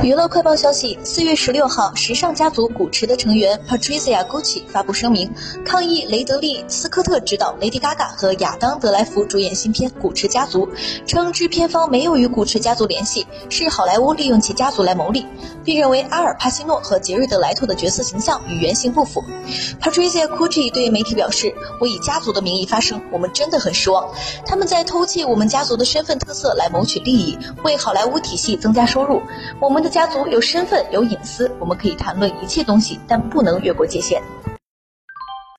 娱乐快报消息：四月十六号，时尚家族古驰的成员 Patricia Gucci 发布声明，抗议雷德利·斯科特执导、Lady Gaga 和亚当·德莱福主演新片《古驰家族》，称制片方没有与古驰家族联系，是好莱坞利用其家族来谋利，并认为阿尔·帕西诺和杰瑞德·莱特的角色形象与原型不符。Patricia Gucci 对媒体表示：“我以家族的名义发声，我们真的很失望。他们在偷窃我们家族的身份特色来谋取利益，为好莱坞体系增加收入。我们的。”家族有身份有隐私，我们可以谈论一切东西，但不能越过界限。